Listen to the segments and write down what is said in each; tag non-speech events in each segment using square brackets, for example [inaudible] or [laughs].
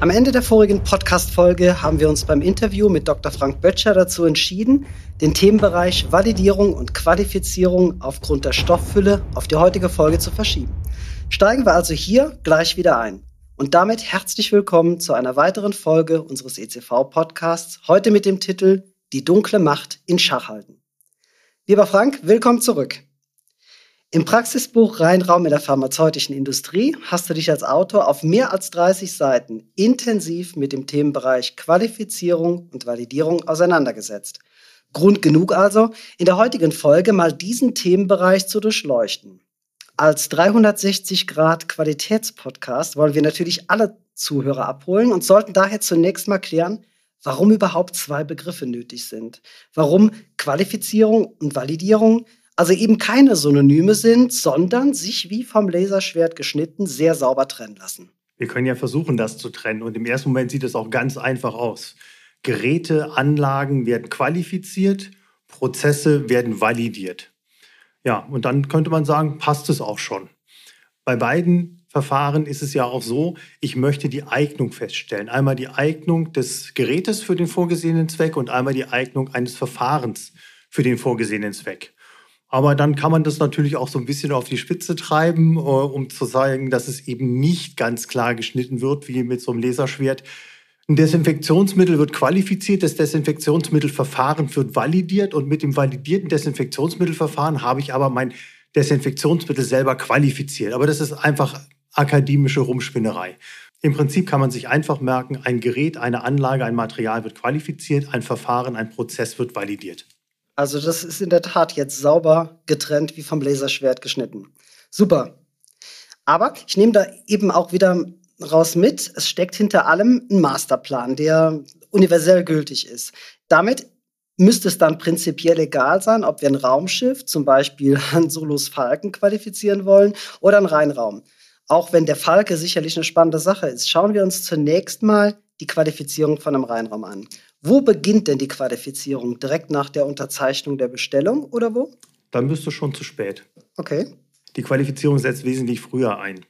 Am Ende der vorigen Podcast-Folge haben wir uns beim Interview mit Dr. Frank Böttcher dazu entschieden, den Themenbereich Validierung und Qualifizierung aufgrund der Stofffülle auf die heutige Folge zu verschieben. Steigen wir also hier gleich wieder ein. Und damit herzlich willkommen zu einer weiteren Folge unseres ECV-Podcasts, heute mit dem Titel Die dunkle Macht in Schach halten. Lieber Frank, willkommen zurück. Im Praxisbuch Reinraum in der pharmazeutischen Industrie hast du dich als Autor auf mehr als 30 Seiten intensiv mit dem Themenbereich Qualifizierung und Validierung auseinandergesetzt. Grund genug also, in der heutigen Folge mal diesen Themenbereich zu durchleuchten. Als 360 Grad Qualitätspodcast wollen wir natürlich alle Zuhörer abholen und sollten daher zunächst mal klären, warum überhaupt zwei Begriffe nötig sind. Warum Qualifizierung und Validierung also eben keine Synonyme sind, sondern sich wie vom Laserschwert geschnitten sehr sauber trennen lassen. Wir können ja versuchen, das zu trennen. Und im ersten Moment sieht es auch ganz einfach aus. Geräte, Anlagen werden qualifiziert, Prozesse werden validiert. Ja, und dann könnte man sagen, passt es auch schon. Bei beiden Verfahren ist es ja auch so, ich möchte die Eignung feststellen. Einmal die Eignung des Gerätes für den vorgesehenen Zweck und einmal die Eignung eines Verfahrens für den vorgesehenen Zweck. Aber dann kann man das natürlich auch so ein bisschen auf die Spitze treiben, äh, um zu sagen, dass es eben nicht ganz klar geschnitten wird, wie mit so einem Laserschwert. Ein Desinfektionsmittel wird qualifiziert, das Desinfektionsmittelverfahren wird validiert und mit dem validierten Desinfektionsmittelverfahren habe ich aber mein Desinfektionsmittel selber qualifiziert. Aber das ist einfach akademische Rumspinnerei. Im Prinzip kann man sich einfach merken, ein Gerät, eine Anlage, ein Material wird qualifiziert, ein Verfahren, ein Prozess wird validiert. Also das ist in der Tat jetzt sauber getrennt wie vom Laserschwert geschnitten. Super. Aber ich nehme da eben auch wieder raus mit, es steckt hinter allem ein Masterplan, der universell gültig ist. Damit müsste es dann prinzipiell egal sein, ob wir ein Raumschiff, zum Beispiel [laughs] Han Solos Falken, qualifizieren wollen oder ein Reinraum. Auch wenn der Falke sicherlich eine spannende Sache ist, schauen wir uns zunächst mal die Qualifizierung von einem Reinraum an. Wo beginnt denn die Qualifizierung? Direkt nach der Unterzeichnung der Bestellung oder wo? Dann bist du schon zu spät. Okay. Die Qualifizierung setzt wesentlich früher ein.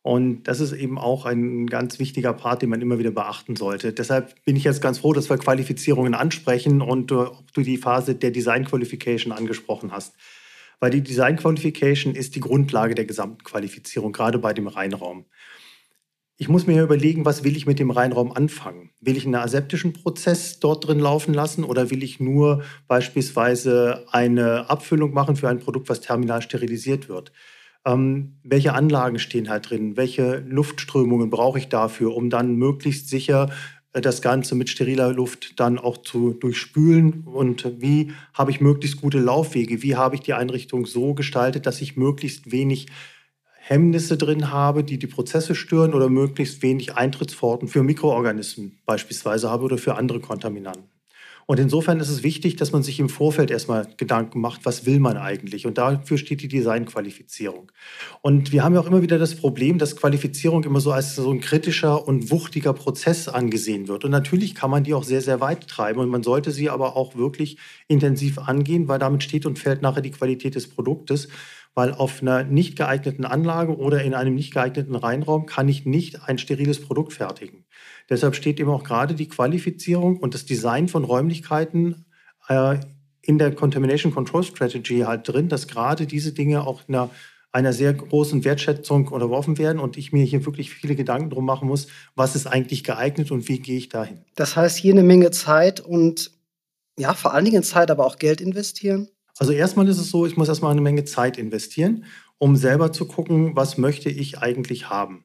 Und das ist eben auch ein ganz wichtiger Part, den man immer wieder beachten sollte. Deshalb bin ich jetzt ganz froh, dass wir Qualifizierungen ansprechen und du, du die Phase der Design Qualification angesprochen hast. Weil die Design Qualification ist die Grundlage der gesamten Qualifizierung, gerade bei dem Reinraum. Ich muss mir überlegen, was will ich mit dem Reinraum anfangen? Will ich einen aseptischen Prozess dort drin laufen lassen oder will ich nur beispielsweise eine Abfüllung machen für ein Produkt, was terminal sterilisiert wird? Ähm, welche Anlagen stehen halt drin? Welche Luftströmungen brauche ich dafür, um dann möglichst sicher äh, das Ganze mit steriler Luft dann auch zu durchspülen? Und wie habe ich möglichst gute Laufwege? Wie habe ich die Einrichtung so gestaltet, dass ich möglichst wenig Hemmnisse drin habe, die die Prozesse stören oder möglichst wenig Eintrittspforten für Mikroorganismen beispielsweise habe oder für andere Kontaminanten. Und insofern ist es wichtig, dass man sich im Vorfeld erstmal Gedanken macht, was will man eigentlich? Und dafür steht die Designqualifizierung. Und wir haben ja auch immer wieder das Problem, dass Qualifizierung immer so als so ein kritischer und wuchtiger Prozess angesehen wird. Und natürlich kann man die auch sehr, sehr weit treiben. Und man sollte sie aber auch wirklich intensiv angehen, weil damit steht und fällt nachher die Qualität des Produktes weil auf einer nicht geeigneten Anlage oder in einem nicht geeigneten Reinraum kann ich nicht ein steriles Produkt fertigen. Deshalb steht eben auch gerade die Qualifizierung und das Design von Räumlichkeiten äh, in der Contamination Control Strategy halt drin, dass gerade diese Dinge auch einer, einer sehr großen Wertschätzung unterworfen werden und ich mir hier wirklich viele Gedanken drum machen muss, was ist eigentlich geeignet und wie gehe ich dahin. Das heißt, hier eine Menge Zeit und ja, vor allen Dingen Zeit, aber auch Geld investieren? Also erstmal ist es so, ich muss erstmal eine Menge Zeit investieren, um selber zu gucken, was möchte ich eigentlich haben.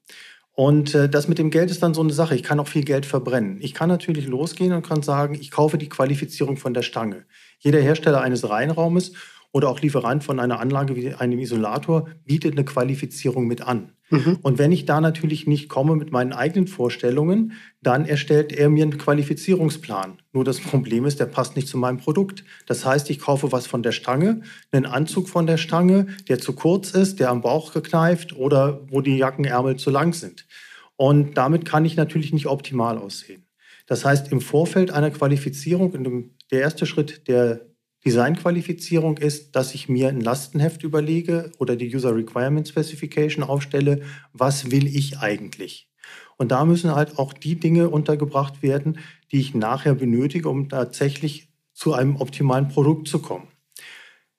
Und äh, das mit dem Geld ist dann so eine Sache. Ich kann auch viel Geld verbrennen. Ich kann natürlich losgehen und kann sagen, ich kaufe die Qualifizierung von der Stange. Jeder Hersteller eines Reinraumes oder auch Lieferant von einer Anlage wie einem Isolator bietet eine Qualifizierung mit an. Mhm. Und wenn ich da natürlich nicht komme mit meinen eigenen Vorstellungen, dann erstellt er mir einen Qualifizierungsplan. Nur das Problem ist, der passt nicht zu meinem Produkt. Das heißt, ich kaufe was von der Stange, einen Anzug von der Stange, der zu kurz ist, der am Bauch gekneift oder wo die Jackenärmel zu lang sind. Und damit kann ich natürlich nicht optimal aussehen. Das heißt, im Vorfeld einer Qualifizierung, der erste Schritt der Designqualifizierung ist, dass ich mir ein Lastenheft überlege oder die User Requirement Specification aufstelle, was will ich eigentlich? Und da müssen halt auch die Dinge untergebracht werden, die ich nachher benötige, um tatsächlich zu einem optimalen Produkt zu kommen.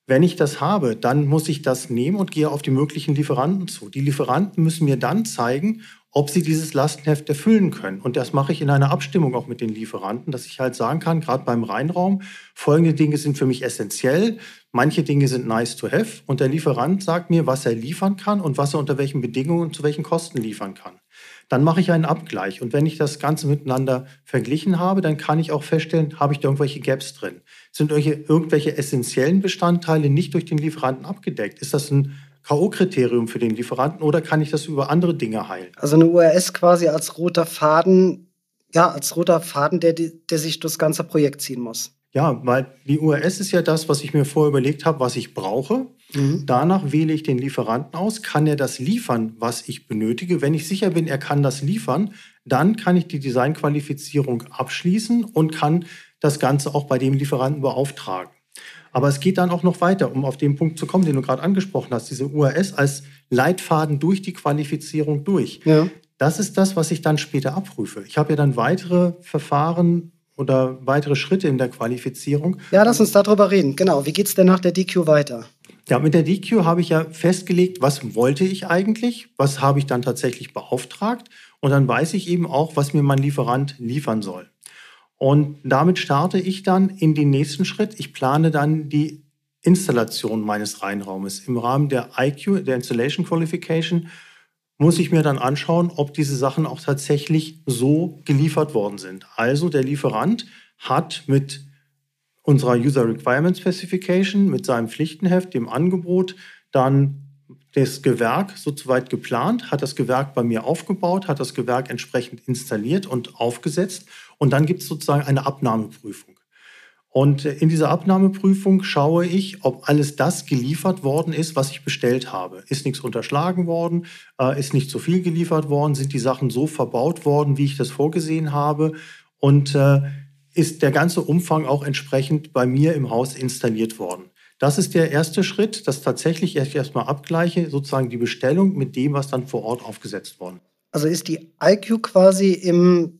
Wenn ich das habe, dann muss ich das nehmen und gehe auf die möglichen Lieferanten zu. Die Lieferanten müssen mir dann zeigen, ob sie dieses Lastenheft erfüllen können. Und das mache ich in einer Abstimmung auch mit den Lieferanten, dass ich halt sagen kann, gerade beim Reinraum, folgende Dinge sind für mich essentiell, manche Dinge sind nice to have und der Lieferant sagt mir, was er liefern kann und was er unter welchen Bedingungen und zu welchen Kosten liefern kann. Dann mache ich einen Abgleich und wenn ich das Ganze miteinander verglichen habe, dann kann ich auch feststellen, habe ich da irgendwelche Gaps drin? Sind irgendwelche essentiellen Bestandteile nicht durch den Lieferanten abgedeckt? Ist das ein K.O.-Kriterium für den Lieferanten oder kann ich das über andere Dinge heilen? Also eine URS quasi als roter Faden, ja, als roter Faden, der, der sich durchs ganze Projekt ziehen muss. Ja, weil die URS ist ja das, was ich mir vorher überlegt habe, was ich brauche. Mhm. Danach wähle ich den Lieferanten aus. Kann er das liefern, was ich benötige? Wenn ich sicher bin, er kann das liefern, dann kann ich die Designqualifizierung abschließen und kann das Ganze auch bei dem Lieferanten beauftragen. Aber es geht dann auch noch weiter, um auf den Punkt zu kommen, den du gerade angesprochen hast, diese URS als Leitfaden durch die Qualifizierung durch. Ja. Das ist das, was ich dann später abprüfe. Ich habe ja dann weitere Verfahren oder weitere Schritte in der Qualifizierung. Ja, lass uns darüber reden. Genau. Wie geht es denn nach der DQ weiter? Ja, mit der DQ habe ich ja festgelegt, was wollte ich eigentlich, was habe ich dann tatsächlich beauftragt und dann weiß ich eben auch, was mir mein Lieferant liefern soll. Und damit starte ich dann in den nächsten Schritt. Ich plane dann die Installation meines Reinraumes. Im Rahmen der IQ, der Installation Qualification, muss ich mir dann anschauen, ob diese Sachen auch tatsächlich so geliefert worden sind. Also der Lieferant hat mit unserer User Requirement Specification, mit seinem Pflichtenheft, dem Angebot, dann das Gewerk so weit geplant, hat das Gewerk bei mir aufgebaut, hat das Gewerk entsprechend installiert und aufgesetzt und dann gibt es sozusagen eine Abnahmeprüfung. Und in dieser Abnahmeprüfung schaue ich, ob alles das geliefert worden ist, was ich bestellt habe. Ist nichts unterschlagen worden? Äh, ist nicht zu viel geliefert worden? Sind die Sachen so verbaut worden, wie ich das vorgesehen habe? Und äh, ist der ganze Umfang auch entsprechend bei mir im Haus installiert worden? Das ist der erste Schritt, dass tatsächlich ich erstmal abgleiche, sozusagen die Bestellung mit dem, was dann vor Ort aufgesetzt worden. Also ist die IQ quasi im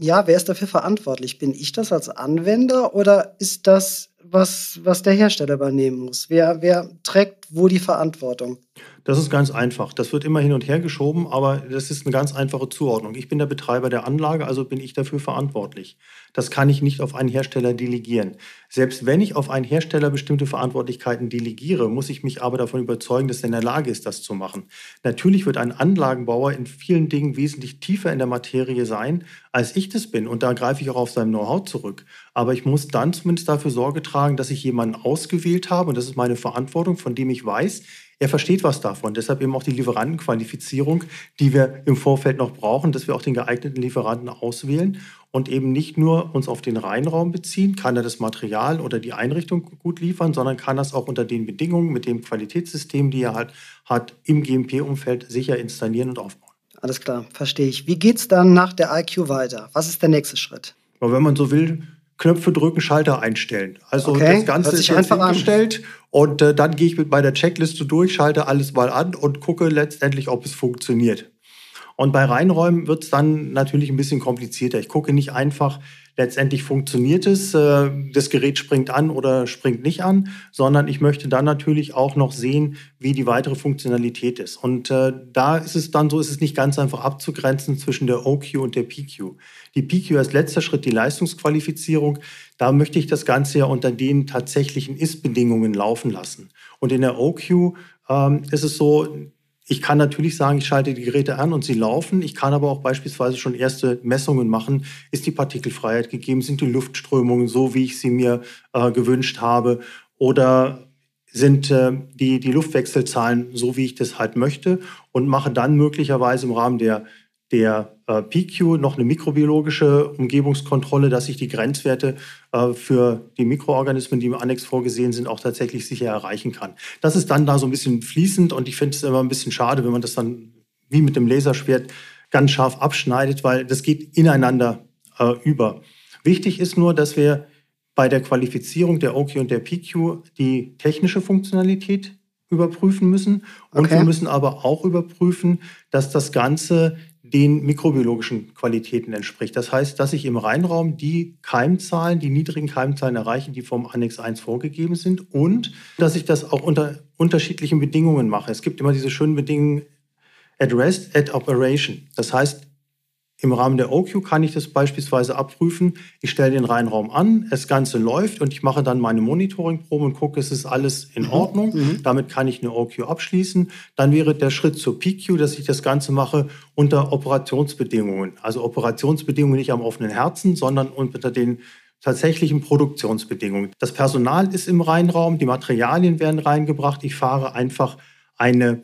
ja, wer ist dafür verantwortlich? Bin ich das als Anwender oder ist das was, was der Hersteller übernehmen muss? Wer, wer trägt wo die Verantwortung? Das ist ganz einfach. Das wird immer hin und her geschoben, aber das ist eine ganz einfache Zuordnung. Ich bin der Betreiber der Anlage, also bin ich dafür verantwortlich. Das kann ich nicht auf einen Hersteller delegieren. Selbst wenn ich auf einen Hersteller bestimmte Verantwortlichkeiten delegiere, muss ich mich aber davon überzeugen, dass er in der Lage ist, das zu machen. Natürlich wird ein Anlagenbauer in vielen Dingen wesentlich tiefer in der Materie sein, als ich das bin. Und da greife ich auch auf sein Know-how zurück. Aber ich muss dann zumindest dafür Sorge tragen, dass ich jemanden ausgewählt habe, und das ist meine Verantwortung, von dem ich weiß, er versteht was davon. Deshalb eben auch die Lieferantenqualifizierung, die wir im Vorfeld noch brauchen, dass wir auch den geeigneten Lieferanten auswählen und eben nicht nur uns auf den Reinraum beziehen, kann er das Material oder die Einrichtung gut liefern, sondern kann das auch unter den Bedingungen mit dem Qualitätssystem, die er halt hat, im GMP-Umfeld sicher installieren und aufbauen. Alles klar, verstehe ich. Wie geht es dann nach der IQ weiter? Was ist der nächste Schritt? Aber wenn man so will, Knöpfe drücken, Schalter einstellen. Also okay, das Ganze ist jetzt eingestellt und äh, dann gehe ich mit meiner Checkliste durch, schalte alles mal an und gucke letztendlich, ob es funktioniert. Und bei Reinräumen wird es dann natürlich ein bisschen komplizierter. Ich gucke nicht einfach, letztendlich funktioniert es, äh, das Gerät springt an oder springt nicht an, sondern ich möchte dann natürlich auch noch sehen, wie die weitere Funktionalität ist. Und äh, da ist es dann so, ist es nicht ganz einfach abzugrenzen zwischen der OQ und der PQ. Die PQ als letzter Schritt die Leistungsqualifizierung. Da möchte ich das Ganze ja unter den tatsächlichen Ist-Bedingungen laufen lassen. Und in der OQ ähm, ist es so, ich kann natürlich sagen, ich schalte die Geräte an und sie laufen. Ich kann aber auch beispielsweise schon erste Messungen machen. Ist die Partikelfreiheit gegeben? Sind die Luftströmungen so, wie ich sie mir äh, gewünscht habe? Oder sind äh, die, die Luftwechselzahlen so, wie ich das halt möchte? Und mache dann möglicherweise im Rahmen der der PQ noch eine mikrobiologische Umgebungskontrolle, dass ich die Grenzwerte äh, für die Mikroorganismen, die im Annex vorgesehen sind, auch tatsächlich sicher erreichen kann. Das ist dann da so ein bisschen fließend und ich finde es immer ein bisschen schade, wenn man das dann wie mit dem Laserschwert ganz scharf abschneidet, weil das geht ineinander äh, über. Wichtig ist nur, dass wir bei der Qualifizierung der OK und der PQ die technische Funktionalität überprüfen müssen. Und okay. wir müssen aber auch überprüfen, dass das Ganze den mikrobiologischen Qualitäten entspricht. Das heißt, dass ich im Reinraum die Keimzahlen, die niedrigen Keimzahlen erreiche, die vom Annex 1 vorgegeben sind und dass ich das auch unter unterschiedlichen Bedingungen mache. Es gibt immer diese schönen Bedingungen at rest, at operation. Das heißt, im Rahmen der OQ kann ich das beispielsweise abprüfen. Ich stelle den Reinraum an, das Ganze läuft und ich mache dann meine Monitoringprobe und gucke, es ist alles in mhm. Ordnung. Mhm. Damit kann ich eine OQ abschließen. Dann wäre der Schritt zur PQ, dass ich das Ganze mache unter Operationsbedingungen. Also Operationsbedingungen nicht am offenen Herzen, sondern unter den tatsächlichen Produktionsbedingungen. Das Personal ist im Reinraum, die Materialien werden reingebracht. Ich fahre einfach eine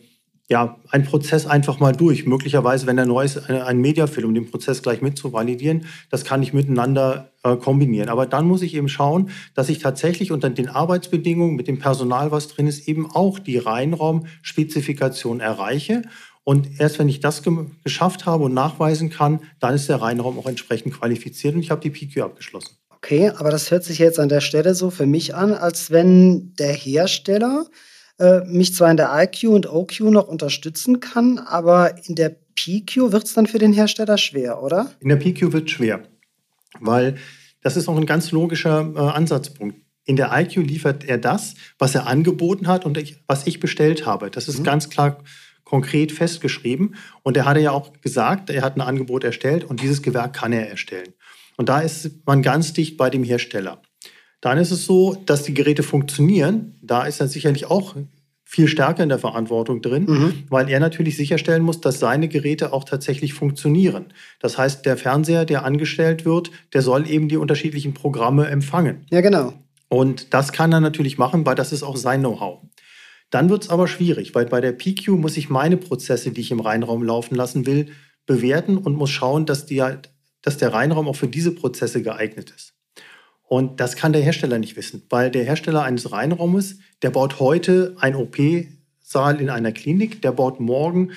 ja, ein Prozess einfach mal durch. Möglicherweise, wenn er neu ist, ein Mediafilm, um den Prozess gleich mit zu validieren, das kann ich miteinander äh, kombinieren. Aber dann muss ich eben schauen, dass ich tatsächlich unter den Arbeitsbedingungen mit dem Personal, was drin ist, eben auch die Reinraumspezifikation erreiche. Und erst wenn ich das ge geschafft habe und nachweisen kann, dann ist der Reinraum auch entsprechend qualifiziert und ich habe die PQ abgeschlossen. Okay, aber das hört sich jetzt an der Stelle so für mich an, als wenn der Hersteller äh, mich zwar in der IQ und OQ noch unterstützen kann, aber in der PQ wird es dann für den Hersteller schwer, oder? In der PQ wird es schwer, weil das ist auch ein ganz logischer äh, Ansatzpunkt. In der IQ liefert er das, was er angeboten hat und ich, was ich bestellt habe. Das ist mhm. ganz klar konkret festgeschrieben. Und er hatte ja auch gesagt, er hat ein Angebot erstellt und dieses Gewerk kann er erstellen. Und da ist man ganz dicht bei dem Hersteller. Dann ist es so, dass die Geräte funktionieren. Da ist er sicherlich auch viel stärker in der Verantwortung drin, mhm. weil er natürlich sicherstellen muss, dass seine Geräte auch tatsächlich funktionieren. Das heißt, der Fernseher, der angestellt wird, der soll eben die unterschiedlichen Programme empfangen. Ja, genau. Und das kann er natürlich machen, weil das ist auch sein Know-how. Dann wird es aber schwierig, weil bei der PQ muss ich meine Prozesse, die ich im Reinraum laufen lassen will, bewerten und muss schauen, dass, die, dass der Reinraum auch für diese Prozesse geeignet ist. Und das kann der Hersteller nicht wissen, weil der Hersteller eines Reinraumes, der baut heute einen OP-Saal in einer Klinik, der baut morgen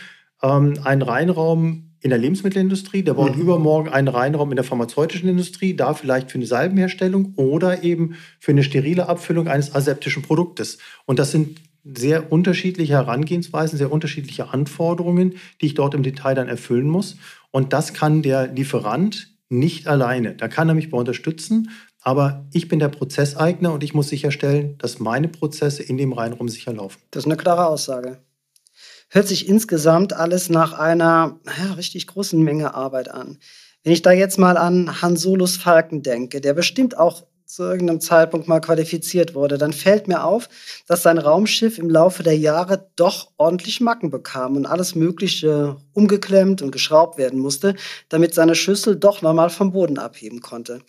ähm, einen Reinraum in der Lebensmittelindustrie, der baut mhm. übermorgen einen Reinraum in der pharmazeutischen Industrie, da vielleicht für eine Salbenherstellung oder eben für eine sterile Abfüllung eines aseptischen Produktes. Und das sind sehr unterschiedliche Herangehensweisen, sehr unterschiedliche Anforderungen, die ich dort im Detail dann erfüllen muss. Und das kann der Lieferant nicht alleine. Da kann er mich bei unterstützen, aber ich bin der Prozesseigner und ich muss sicherstellen, dass meine Prozesse in dem Reinraum sicher laufen. Das ist eine klare Aussage. Hört sich insgesamt alles nach einer ja, richtig großen Menge Arbeit an. Wenn ich da jetzt mal an Han Solus Falken denke, der bestimmt auch zu irgendeinem Zeitpunkt mal qualifiziert wurde, dann fällt mir auf, dass sein Raumschiff im Laufe der Jahre doch ordentlich Macken bekam und alles Mögliche umgeklemmt und geschraubt werden musste, damit seine Schüssel doch nochmal vom Boden abheben konnte.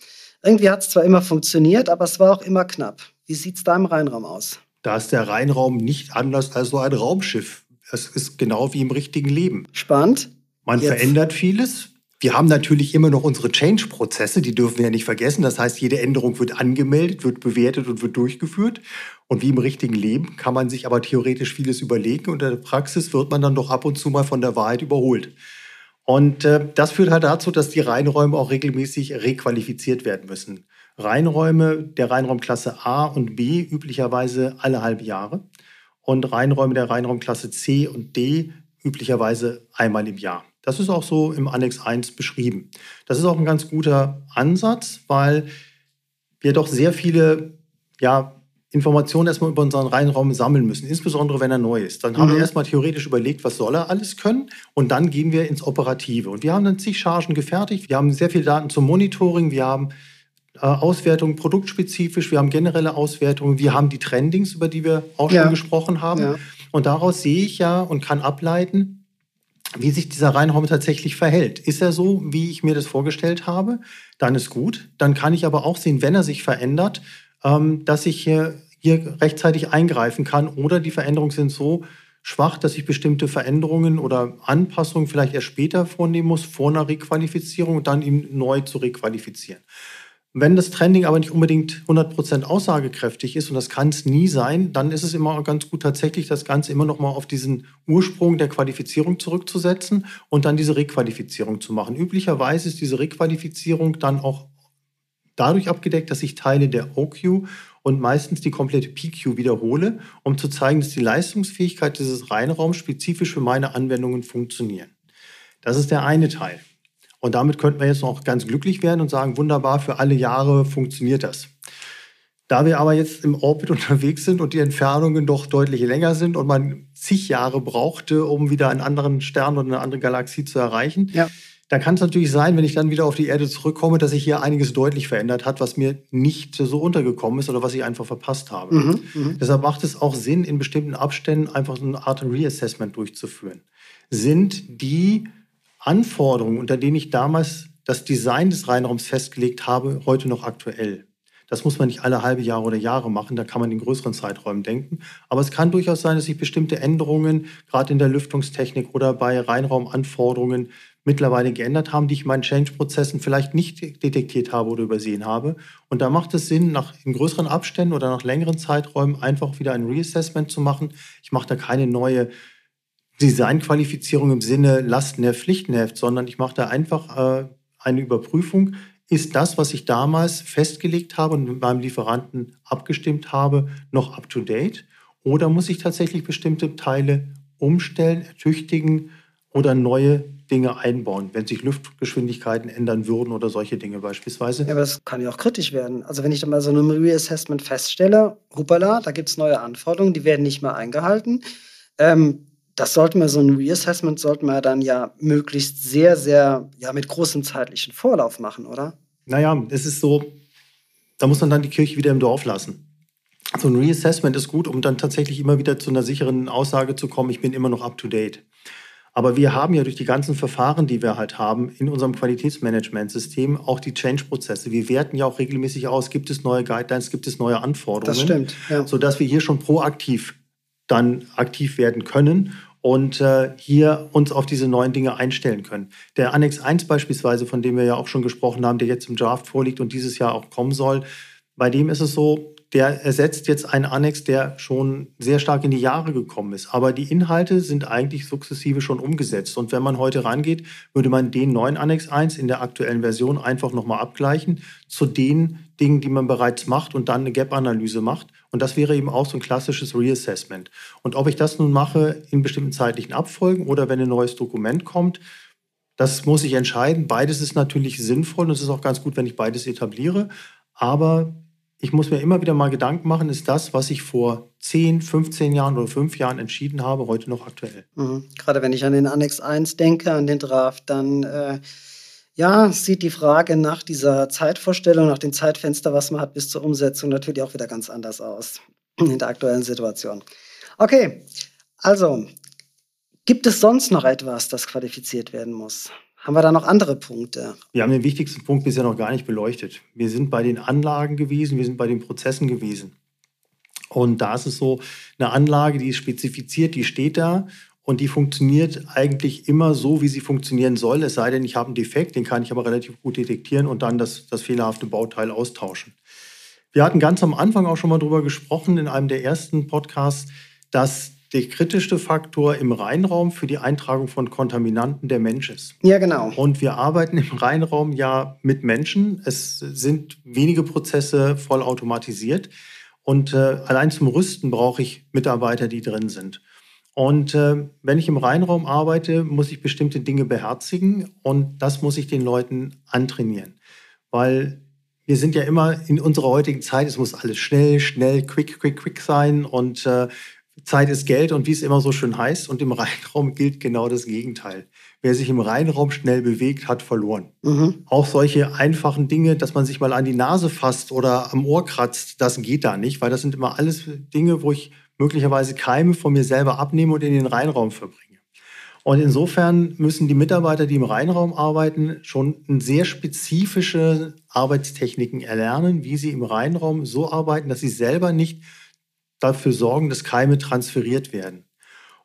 Irgendwie hat es zwar immer funktioniert, aber es war auch immer knapp. Wie sieht es da im Rheinraum aus? Da ist der Reinraum nicht anders als so ein Raumschiff. Es ist genau wie im richtigen Leben. Spannend. Man Jetzt. verändert vieles. Wir haben natürlich immer noch unsere Change-Prozesse, die dürfen wir ja nicht vergessen. Das heißt, jede Änderung wird angemeldet, wird bewertet und wird durchgeführt. Und wie im richtigen Leben kann man sich aber theoretisch vieles überlegen und in der Praxis wird man dann doch ab und zu mal von der Wahrheit überholt. Und äh, das führt halt dazu, dass die Reinräume auch regelmäßig requalifiziert werden müssen. Reinräume der Reinraumklasse A und B üblicherweise alle halbe Jahre und Reinräume der Reinraumklasse C und D üblicherweise einmal im Jahr. Das ist auch so im Annex 1 beschrieben. Das ist auch ein ganz guter Ansatz, weil wir doch sehr viele ja, Informationen erstmal über unseren Reinraum sammeln müssen, insbesondere wenn er neu ist. Dann mhm. haben wir mhm. erstmal theoretisch überlegt, was soll er alles können und dann gehen wir ins Operative. Und wir haben dann zig Chargen gefertigt, wir haben sehr viel Daten zum Monitoring, wir haben äh, Auswertungen produktspezifisch, wir haben generelle Auswertungen, wir haben die Trendings, über die wir auch ja. schon gesprochen haben. Ja. Und daraus sehe ich ja und kann ableiten, wie sich dieser Reinraum tatsächlich verhält. Ist er so, wie ich mir das vorgestellt habe, dann ist gut. Dann kann ich aber auch sehen, wenn er sich verändert, ähm, dass ich hier, hier rechtzeitig eingreifen kann oder die Veränderungen sind so schwach, dass ich bestimmte Veränderungen oder Anpassungen vielleicht erst später vornehmen muss, vor einer Requalifizierung und dann ihn neu zu requalifizieren. Wenn das Trending aber nicht unbedingt 100% aussagekräftig ist, und das kann es nie sein, dann ist es immer ganz gut, tatsächlich das Ganze immer noch mal auf diesen Ursprung der Qualifizierung zurückzusetzen und dann diese Requalifizierung zu machen. Üblicherweise ist diese Requalifizierung dann auch dadurch abgedeckt, dass ich Teile der OQ und meistens die komplette PQ wiederhole, um zu zeigen, dass die Leistungsfähigkeit dieses Reinraums spezifisch für meine Anwendungen funktionieren. Das ist der eine Teil. Und damit könnten wir jetzt noch ganz glücklich werden und sagen, wunderbar, für alle Jahre funktioniert das. Da wir aber jetzt im Orbit [laughs] unterwegs sind und die Entfernungen doch deutlich länger sind und man zig Jahre brauchte, um wieder einen anderen Stern oder eine andere Galaxie zu erreichen, ja. Dann kann es natürlich sein, wenn ich dann wieder auf die Erde zurückkomme, dass sich hier einiges deutlich verändert hat, was mir nicht so untergekommen ist oder was ich einfach verpasst habe. Mhm, mh. Deshalb macht es auch Sinn, in bestimmten Abständen einfach so eine Art Reassessment durchzuführen. Sind die Anforderungen, unter denen ich damals das Design des Reinraums festgelegt habe, heute noch aktuell. Das muss man nicht alle halbe Jahre oder Jahre machen, da kann man in größeren Zeiträumen denken. Aber es kann durchaus sein, dass sich bestimmte Änderungen, gerade in der Lüftungstechnik oder bei Reinraumanforderungen, mittlerweile geändert haben, die ich in meinen Change-Prozessen vielleicht nicht detektiert habe oder übersehen habe. Und da macht es Sinn, nach in größeren Abständen oder nach längeren Zeiträumen einfach wieder ein Reassessment zu machen. Ich mache da keine neue Designqualifizierung im Sinne Lastenheft, Pflichtenheft, sondern ich mache da einfach äh, eine Überprüfung. Ist das, was ich damals festgelegt habe und mit meinem Lieferanten abgestimmt habe, noch up-to-date? Oder muss ich tatsächlich bestimmte Teile umstellen, ertüchtigen oder neue Dinge einbauen, wenn sich Luftgeschwindigkeiten ändern würden oder solche Dinge beispielsweise. Ja, aber das kann ja auch kritisch werden. Also wenn ich dann mal so ein Reassessment feststelle, hoppala, da gibt es neue Anforderungen, die werden nicht mehr eingehalten. Ähm, das sollten wir, so ein Reassessment sollten wir dann ja möglichst sehr, sehr, ja, mit großem zeitlichen Vorlauf machen, oder? Naja, es ist so, da muss man dann die Kirche wieder im Dorf lassen. So ein Reassessment ist gut, um dann tatsächlich immer wieder zu einer sicheren Aussage zu kommen, ich bin immer noch up to date. Aber wir haben ja durch die ganzen Verfahren, die wir halt haben, in unserem Qualitätsmanagementsystem auch die Change-Prozesse. Wir werten ja auch regelmäßig aus, gibt es neue Guidelines, gibt es neue Anforderungen. Das stimmt. Ja. Sodass wir hier schon proaktiv dann aktiv werden können und äh, hier uns auf diese neuen Dinge einstellen können. Der Annex 1 beispielsweise, von dem wir ja auch schon gesprochen haben, der jetzt im Draft vorliegt und dieses Jahr auch kommen soll, bei dem ist es so, der ersetzt jetzt einen Annex, der schon sehr stark in die Jahre gekommen ist. Aber die Inhalte sind eigentlich sukzessive schon umgesetzt. Und wenn man heute rangeht, würde man den neuen Annex 1 in der aktuellen Version einfach nochmal abgleichen zu den Dingen, die man bereits macht und dann eine Gap-Analyse macht. Und das wäre eben auch so ein klassisches Reassessment. Und ob ich das nun mache in bestimmten zeitlichen Abfolgen oder wenn ein neues Dokument kommt, das muss ich entscheiden. Beides ist natürlich sinnvoll und es ist auch ganz gut, wenn ich beides etabliere. Aber ich muss mir immer wieder mal Gedanken machen, ist das, was ich vor 10, 15 Jahren oder 5 Jahren entschieden habe, heute noch aktuell? Mhm. Gerade wenn ich an den Annex 1 denke, an den Draft, dann äh, ja, sieht die Frage nach dieser Zeitvorstellung, nach dem Zeitfenster, was man hat, bis zur Umsetzung natürlich auch wieder ganz anders aus in der aktuellen Situation. Okay, also gibt es sonst noch etwas, das qualifiziert werden muss? Haben wir da noch andere Punkte? Wir haben den wichtigsten Punkt bisher noch gar nicht beleuchtet. Wir sind bei den Anlagen gewesen, wir sind bei den Prozessen gewesen. Und da ist es so eine Anlage, die ist spezifiziert, die steht da und die funktioniert eigentlich immer so, wie sie funktionieren soll. Es sei denn, ich habe einen Defekt, den kann ich aber relativ gut detektieren und dann das, das fehlerhafte Bauteil austauschen. Wir hatten ganz am Anfang auch schon mal darüber gesprochen in einem der ersten Podcasts, dass der kritischste Faktor im Reinraum für die Eintragung von Kontaminanten der Mensch ist. Ja, genau. Und wir arbeiten im Reinraum ja mit Menschen. Es sind wenige Prozesse vollautomatisiert. Und äh, allein zum Rüsten brauche ich Mitarbeiter, die drin sind. Und äh, wenn ich im Reinraum arbeite, muss ich bestimmte Dinge beherzigen und das muss ich den Leuten antrainieren. Weil wir sind ja immer in unserer heutigen Zeit, es muss alles schnell, schnell, quick, quick, quick sein und äh, Zeit ist Geld und wie es immer so schön heißt. Und im [laughs] Reinraum gilt genau das Gegenteil. Wer sich im Reinraum schnell bewegt, hat verloren. Mhm. Auch solche einfachen Dinge, dass man sich mal an die Nase fasst oder am Ohr kratzt, das geht da nicht, weil das sind immer alles Dinge, wo ich möglicherweise Keime von mir selber abnehme und in den Reinraum verbringe. Und insofern müssen die Mitarbeiter, die im Reinraum arbeiten, schon sehr spezifische Arbeitstechniken erlernen, wie sie im Reinraum so arbeiten, dass sie selber nicht dafür sorgen, dass Keime transferiert werden.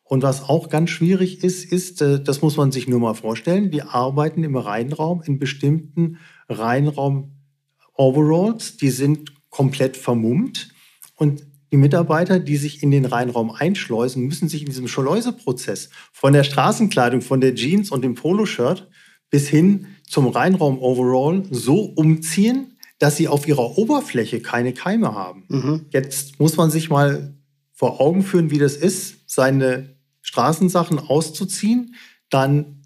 Und was auch ganz schwierig ist, ist, äh, das muss man sich nur mal vorstellen, die arbeiten im Reinraum in bestimmten Reinraum-Overalls, die sind komplett vermummt. Und die Mitarbeiter, die sich in den Reinraum einschleusen, müssen sich in diesem Schleuseprozess von der Straßenkleidung, von der Jeans und dem Poloshirt bis hin zum Reinraum-Overall so umziehen, dass sie auf ihrer Oberfläche keine Keime haben. Mhm. Jetzt muss man sich mal vor Augen führen, wie das ist, seine Straßensachen auszuziehen, dann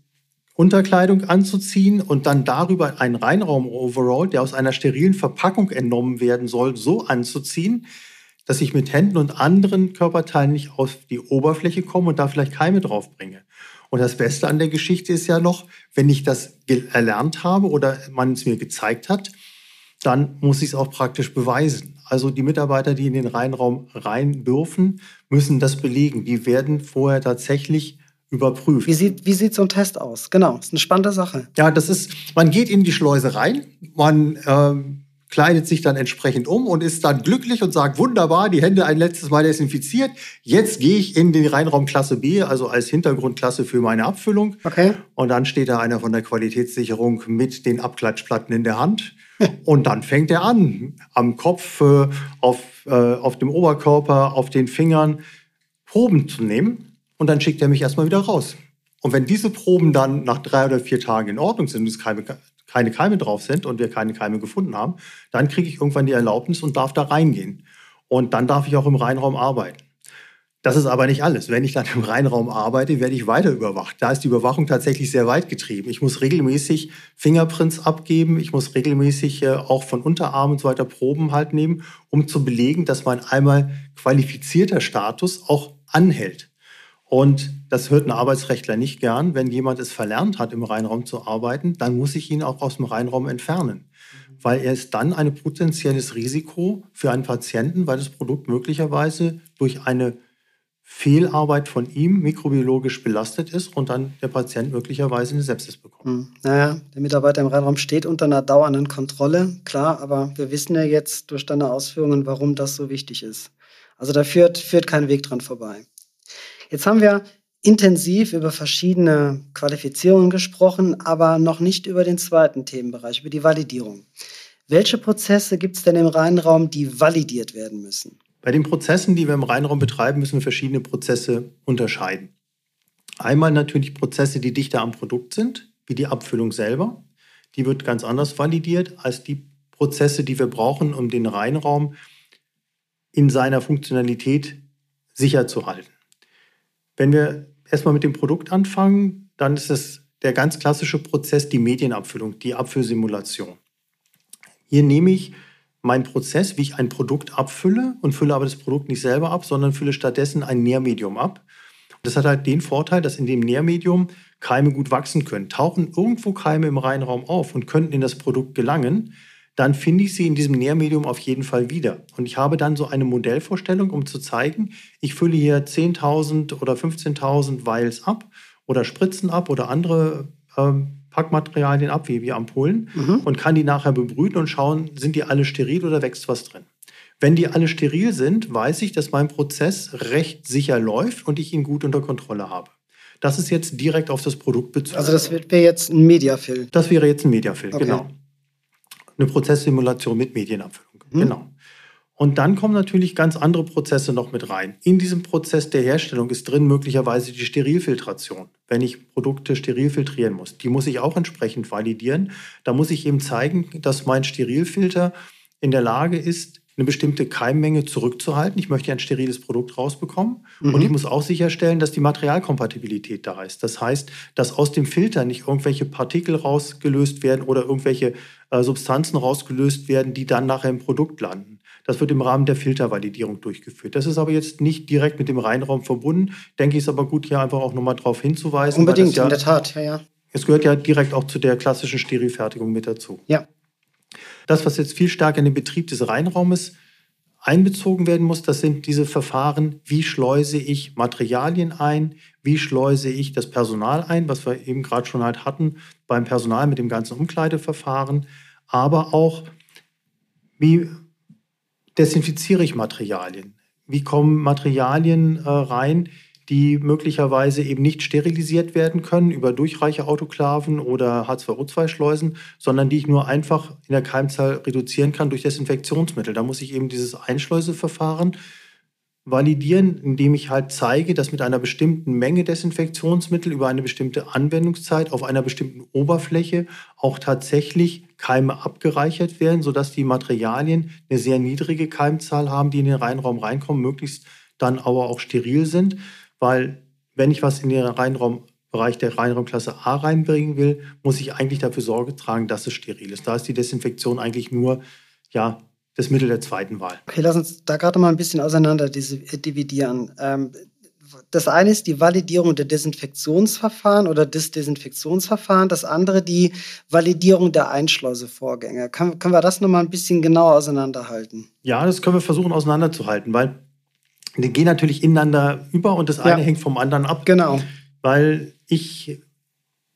Unterkleidung anzuziehen und dann darüber einen Reinraum-Overall, der aus einer sterilen Verpackung entnommen werden soll, so anzuziehen, dass ich mit Händen und anderen Körperteilen nicht auf die Oberfläche komme und da vielleicht Keime drauf bringe. Und das Beste an der Geschichte ist ja noch, wenn ich das erlernt habe oder man es mir gezeigt hat, dann muss ich es auch praktisch beweisen. Also die Mitarbeiter, die in den Reinraum rein dürfen, müssen das belegen. Die werden vorher tatsächlich überprüft. Wie sieht, wie sieht so ein Test aus? Genau, ist eine spannende Sache. Ja, das ist, man geht in die Schleuse rein, man ähm, kleidet sich dann entsprechend um und ist dann glücklich und sagt, wunderbar, die Hände ein letztes Mal desinfiziert. Jetzt gehe ich in den Reinraum Klasse B, also als Hintergrundklasse für meine Abfüllung. Okay. Und dann steht da einer von der Qualitätssicherung mit den Abklatschplatten in der Hand und dann fängt er an, am Kopf, äh, auf, äh, auf dem Oberkörper, auf den Fingern Proben zu nehmen. Und dann schickt er mich erstmal wieder raus. Und wenn diese Proben dann nach drei oder vier Tagen in Ordnung sind und es keine, keine Keime drauf sind und wir keine Keime gefunden haben, dann kriege ich irgendwann die Erlaubnis und darf da reingehen. Und dann darf ich auch im Reinraum arbeiten. Das ist aber nicht alles. Wenn ich dann im Reinraum arbeite, werde ich weiter überwacht. Da ist die Überwachung tatsächlich sehr weit getrieben. Ich muss regelmäßig Fingerprints abgeben. Ich muss regelmäßig äh, auch von Unterarmen und so weiter Proben halt nehmen, um zu belegen, dass mein einmal qualifizierter Status auch anhält. Und das hört ein Arbeitsrechtler nicht gern. Wenn jemand es verlernt hat, im Reinraum zu arbeiten, dann muss ich ihn auch aus dem Reinraum entfernen. Weil er ist dann ein potenzielles Risiko für einen Patienten, weil das Produkt möglicherweise durch eine Fehlarbeit von ihm mikrobiologisch belastet ist und dann der Patient möglicherweise eine Sepsis bekommt. Hm. Naja, der Mitarbeiter im Reinraum steht unter einer dauernden Kontrolle, klar, aber wir wissen ja jetzt durch deine Ausführungen, warum das so wichtig ist. Also da führt, führt kein Weg dran vorbei. Jetzt haben wir intensiv über verschiedene Qualifizierungen gesprochen, aber noch nicht über den zweiten Themenbereich, über die Validierung. Welche Prozesse gibt es denn im Reinraum, die validiert werden müssen? Bei den Prozessen, die wir im Reinraum betreiben, müssen wir verschiedene Prozesse unterscheiden. Einmal natürlich Prozesse, die dichter am Produkt sind, wie die Abfüllung selber. Die wird ganz anders validiert als die Prozesse, die wir brauchen, um den Reinraum in seiner Funktionalität sicher zu halten. Wenn wir erstmal mit dem Produkt anfangen, dann ist es der ganz klassische Prozess, die Medienabfüllung, die Abfüllsimulation. Hier nehme ich meinen Prozess, wie ich ein Produkt abfülle und fülle aber das Produkt nicht selber ab, sondern fülle stattdessen ein Nährmedium ab. Und das hat halt den Vorteil, dass in dem Nährmedium Keime gut wachsen können. Tauchen irgendwo Keime im Reinraum auf und könnten in das Produkt gelangen, dann finde ich sie in diesem Nährmedium auf jeden Fall wieder. Und ich habe dann so eine Modellvorstellung, um zu zeigen, ich fülle hier 10.000 oder 15.000 Vials ab oder Spritzen ab oder andere ähm, Packmaterialien ab, wie, wie Ampullen, mhm. und kann die nachher bebrüten und schauen, sind die alle steril oder wächst was drin. Wenn die alle steril sind, weiß ich, dass mein Prozess recht sicher läuft und ich ihn gut unter Kontrolle habe. Das ist jetzt direkt auf das Produkt bezogen. Also das wäre jetzt ein Mediafilm. Das wäre jetzt ein Mediafilm, okay. genau. Eine Prozesssimulation mit Medienabfüllung, mhm. genau. Und dann kommen natürlich ganz andere Prozesse noch mit rein. In diesem Prozess der Herstellung ist drin möglicherweise die Sterilfiltration. Wenn ich Produkte steril filtrieren muss, die muss ich auch entsprechend validieren. Da muss ich eben zeigen, dass mein Sterilfilter in der Lage ist, eine bestimmte Keimmenge zurückzuhalten. Ich möchte ein steriles Produkt rausbekommen. Mhm. Und ich muss auch sicherstellen, dass die Materialkompatibilität da ist. Das heißt, dass aus dem Filter nicht irgendwelche Partikel rausgelöst werden oder irgendwelche äh, Substanzen rausgelöst werden, die dann nachher im Produkt landen. Das wird im Rahmen der Filtervalidierung durchgeführt. Das ist aber jetzt nicht direkt mit dem Reinraum verbunden. Denke ich, ist aber gut, hier einfach auch nochmal darauf hinzuweisen. Unbedingt, ja, in der Tat, ja, ja. Es gehört ja direkt auch zu der klassischen Sterilfertigung mit dazu. Ja. Das, was jetzt viel stärker in den Betrieb des Reinraumes einbezogen werden muss, das sind diese Verfahren, wie schleuse ich Materialien ein, wie schleuse ich das Personal ein, was wir eben gerade schon halt hatten beim Personal mit dem ganzen Umkleideverfahren, aber auch, wie desinfiziere ich Materialien, wie kommen Materialien äh, rein, die möglicherweise eben nicht sterilisiert werden können über Durchreicheautoklaven oder H2O2-Schleusen, sondern die ich nur einfach in der Keimzahl reduzieren kann durch Desinfektionsmittel. Da muss ich eben dieses Einschleuseverfahren validieren, indem ich halt zeige, dass mit einer bestimmten Menge Desinfektionsmittel über eine bestimmte Anwendungszeit auf einer bestimmten Oberfläche auch tatsächlich Keime abgereichert werden, sodass die Materialien eine sehr niedrige Keimzahl haben, die in den Reinraum reinkommen, möglichst dann aber auch steril sind weil wenn ich was in den Reinraumbereich der Reinraumklasse A reinbringen will, muss ich eigentlich dafür Sorge tragen, dass es steril ist. Da ist die Desinfektion eigentlich nur ja, das Mittel der zweiten Wahl. Okay, lass uns da gerade mal ein bisschen auseinander äh, dividieren. Ähm, das eine ist die Validierung der Desinfektionsverfahren oder des Desinfektionsverfahren, das andere die Validierung der Einschleusevorgänge. Können, können wir das nochmal ein bisschen genauer auseinanderhalten? Ja, das können wir versuchen auseinanderzuhalten, weil die gehen natürlich ineinander über und das eine ja. hängt vom anderen ab. Genau. Weil ich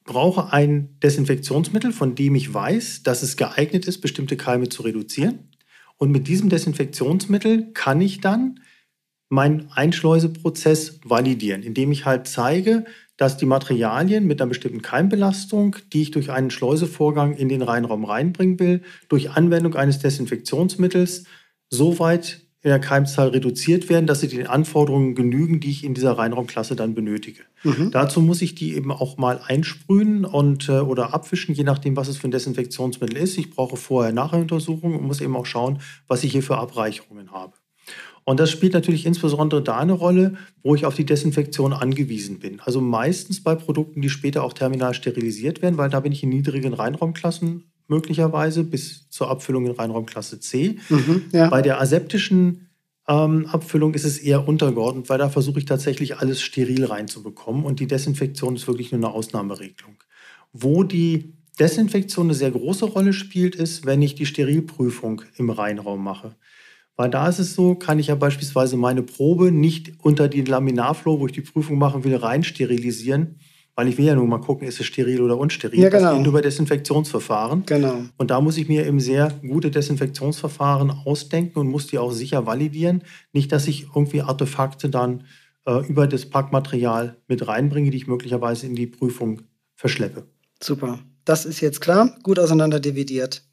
brauche ein Desinfektionsmittel, von dem ich weiß, dass es geeignet ist, bestimmte Keime zu reduzieren. Und mit diesem Desinfektionsmittel kann ich dann meinen Einschleuseprozess validieren, indem ich halt zeige, dass die Materialien mit einer bestimmten Keimbelastung, die ich durch einen Schleusevorgang in den Reinraum reinbringen will, durch Anwendung eines Desinfektionsmittels so weit in der Keimzahl reduziert werden, dass sie den Anforderungen genügen, die ich in dieser Reinraumklasse dann benötige. Mhm. Dazu muss ich die eben auch mal einsprühen und, äh, oder abwischen, je nachdem, was es für ein Desinfektionsmittel ist. Ich brauche Vorher-Nachher-Untersuchungen und muss eben auch schauen, was ich hier für Abreicherungen habe. Und das spielt natürlich insbesondere da eine Rolle, wo ich auf die Desinfektion angewiesen bin. Also meistens bei Produkten, die später auch terminal sterilisiert werden, weil da bin ich in niedrigen Reinraumklassen möglicherweise bis zur Abfüllung in Reinraumklasse C. Mhm, ja. Bei der aseptischen ähm, Abfüllung ist es eher untergeordnet, weil da versuche ich tatsächlich alles steril reinzubekommen und die Desinfektion ist wirklich nur eine Ausnahmeregelung. Wo die Desinfektion eine sehr große Rolle spielt, ist, wenn ich die Sterilprüfung im Reinraum mache. Weil da ist es so, kann ich ja beispielsweise meine Probe nicht unter die Laminarflow, wo ich die Prüfung machen will, rein sterilisieren, weil ich will ja nur mal gucken, ist es steril oder unsteril. Ja, genau. Das geht über Desinfektionsverfahren. Genau. Und da muss ich mir eben sehr gute Desinfektionsverfahren ausdenken und muss die auch sicher validieren. Nicht, dass ich irgendwie Artefakte dann äh, über das Packmaterial mit reinbringe, die ich möglicherweise in die Prüfung verschleppe. Super. Das ist jetzt klar, gut auseinander dividiert.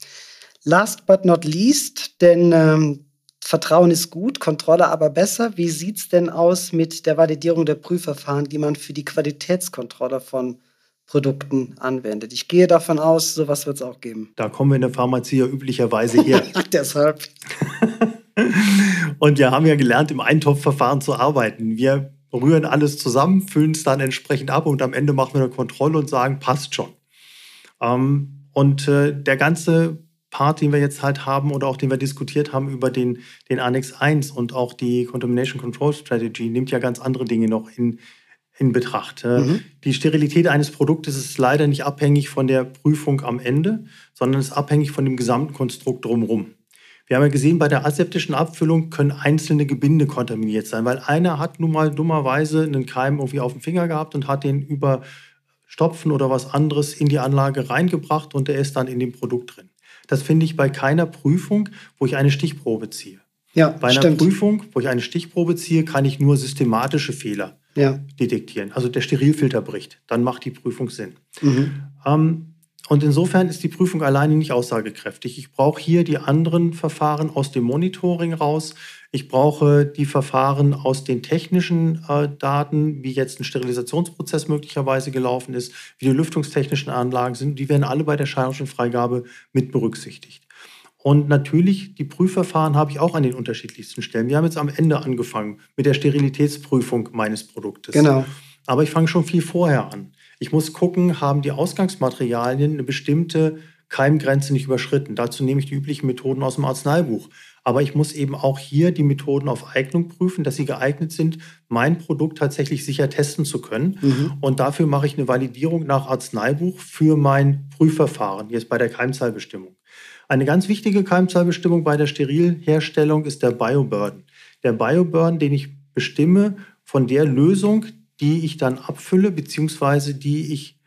Last but not least, denn ähm, Vertrauen ist gut, Kontrolle aber besser. Wie sieht es denn aus mit der Validierung der Prüfverfahren, die man für die Qualitätskontrolle von Produkten anwendet? Ich gehe davon aus, sowas wird es auch geben. Da kommen wir in der Pharmazie ja üblicherweise her. [laughs] Deshalb. [laughs] Und wir haben ja gelernt, im Eintopfverfahren zu arbeiten. Wir rühren alles zusammen, füllen es dann entsprechend ab und am Ende machen wir eine Kontrolle und sagen, passt schon. Ähm, und äh, der ganze Part, den wir jetzt halt haben oder auch den wir diskutiert haben über den, den Annex 1 und auch die Contamination Control Strategy, nimmt ja ganz andere Dinge noch in, in Betracht. Mhm. Die Sterilität eines Produktes ist leider nicht abhängig von der Prüfung am Ende, sondern ist abhängig von dem gesamten Konstrukt drumherum. Wir haben ja gesehen, bei der aseptischen Abfüllung können einzelne Gebinde kontaminiert sein, weil einer hat nun mal dummerweise einen Keim irgendwie auf dem Finger gehabt und hat den über Stopfen oder was anderes in die Anlage reingebracht und der ist dann in dem Produkt drin. Das finde ich bei keiner Prüfung, wo ich eine Stichprobe ziehe. Ja, Bei einer stimmt. Prüfung, wo ich eine Stichprobe ziehe, kann ich nur systematische Fehler ja. detektieren. Also der Sterilfilter bricht, dann macht die Prüfung Sinn. Mhm. Ähm, und insofern ist die Prüfung alleine nicht aussagekräftig. Ich brauche hier die anderen Verfahren aus dem Monitoring raus. Ich brauche die Verfahren aus den technischen äh, Daten, wie jetzt ein Sterilisationsprozess möglicherweise gelaufen ist, wie die lüftungstechnischen Anlagen sind. Die werden alle bei der chirurgischen Freigabe mit berücksichtigt. Und natürlich, die Prüfverfahren habe ich auch an den unterschiedlichsten Stellen. Wir haben jetzt am Ende angefangen mit der Sterilitätsprüfung meines Produktes. Genau. Aber ich fange schon viel vorher an. Ich muss gucken, haben die Ausgangsmaterialien eine bestimmte Keimgrenze nicht überschritten. Dazu nehme ich die üblichen Methoden aus dem Arzneibuch. Aber ich muss eben auch hier die Methoden auf Eignung prüfen, dass sie geeignet sind, mein Produkt tatsächlich sicher testen zu können. Mhm. Und dafür mache ich eine Validierung nach Arzneibuch für mein Prüfverfahren, jetzt bei der Keimzahlbestimmung. Eine ganz wichtige Keimzahlbestimmung bei der Sterilherstellung ist der Bioburden. Der Bioburden, den ich bestimme von der Lösung, die ich dann abfülle, beziehungsweise die ich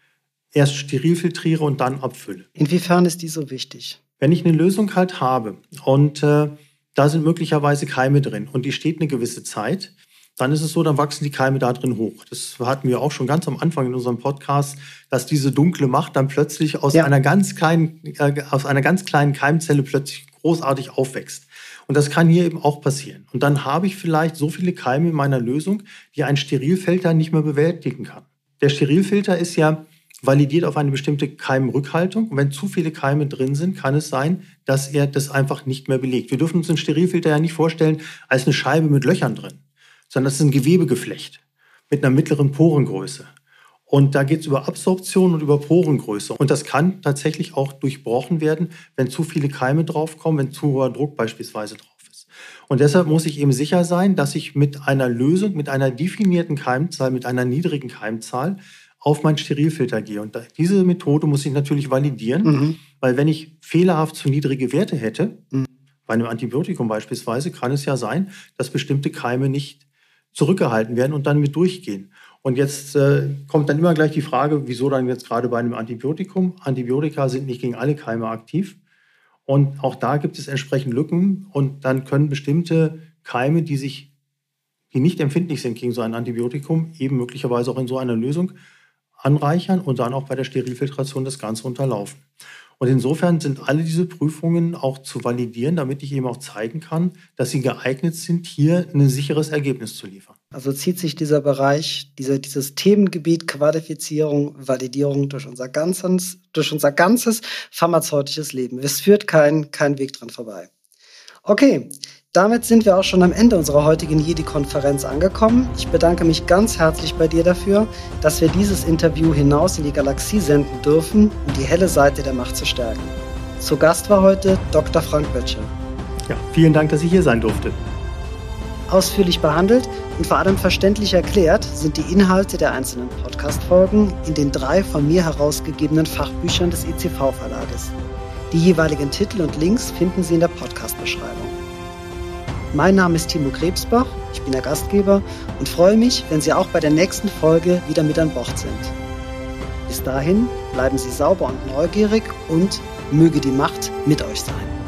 erst steril filtriere und dann abfülle. Inwiefern ist die so wichtig? Wenn ich eine Lösung halt habe und äh, da sind möglicherweise Keime drin und die steht eine gewisse Zeit, dann ist es so, dann wachsen die Keime da drin hoch. Das hatten wir auch schon ganz am Anfang in unserem Podcast, dass diese dunkle Macht dann plötzlich aus ja. einer ganz kleinen, äh, aus einer ganz kleinen Keimzelle plötzlich großartig aufwächst. Und das kann hier eben auch passieren. Und dann habe ich vielleicht so viele Keime in meiner Lösung, die ein Sterilfilter nicht mehr bewältigen kann. Der Sterilfilter ist ja validiert auf eine bestimmte Keimrückhaltung. Und wenn zu viele Keime drin sind, kann es sein, dass er das einfach nicht mehr belegt. Wir dürfen uns einen Sterilfilter ja nicht vorstellen als eine Scheibe mit Löchern drin, sondern das ist ein Gewebegeflecht mit einer mittleren Porengröße. Und da geht es über Absorption und über Porengröße. Und das kann tatsächlich auch durchbrochen werden, wenn zu viele Keime draufkommen, wenn zu hoher Druck beispielsweise drauf ist. Und deshalb muss ich eben sicher sein, dass ich mit einer Lösung, mit einer definierten Keimzahl, mit einer niedrigen Keimzahl auf meinen Sterilfilter gehe. Und diese Methode muss ich natürlich validieren, mhm. weil wenn ich fehlerhaft zu niedrige Werte hätte, mhm. bei einem Antibiotikum beispielsweise, kann es ja sein, dass bestimmte Keime nicht zurückgehalten werden und dann mit durchgehen. Und jetzt äh, kommt dann immer gleich die Frage, wieso dann jetzt gerade bei einem Antibiotikum? Antibiotika sind nicht gegen alle Keime aktiv. Und auch da gibt es entsprechend Lücken. Und dann können bestimmte Keime, die sich, die nicht empfindlich sind gegen so ein Antibiotikum, eben möglicherweise auch in so einer Lösung anreichern und dann auch bei der Sterilfiltration das Ganze unterlaufen. Und insofern sind alle diese Prüfungen auch zu validieren, damit ich eben auch zeigen kann, dass sie geeignet sind, hier ein sicheres Ergebnis zu liefern. Also zieht sich dieser Bereich, dieser, dieses Themengebiet Qualifizierung, Validierung durch unser ganzes, durch unser ganzes pharmazeutisches Leben. Es führt kein, kein Weg dran vorbei. Okay, damit sind wir auch schon am Ende unserer heutigen Jedi-Konferenz angekommen. Ich bedanke mich ganz herzlich bei dir dafür, dass wir dieses Interview hinaus in die Galaxie senden dürfen, um die helle Seite der Macht zu stärken. Zu Gast war heute Dr. Frank Böttcher. Ja, vielen Dank, dass ich hier sein durfte. Ausführlich behandelt und vor allem verständlich erklärt sind die Inhalte der einzelnen Podcast-Folgen in den drei von mir herausgegebenen Fachbüchern des ICV-Verlages. Die jeweiligen Titel und Links finden Sie in der Podcast-Beschreibung. Mein Name ist Timo Krebsbach, ich bin der Gastgeber und freue mich, wenn Sie auch bei der nächsten Folge wieder mit an Bord sind. Bis dahin bleiben Sie sauber und neugierig und möge die Macht mit euch sein.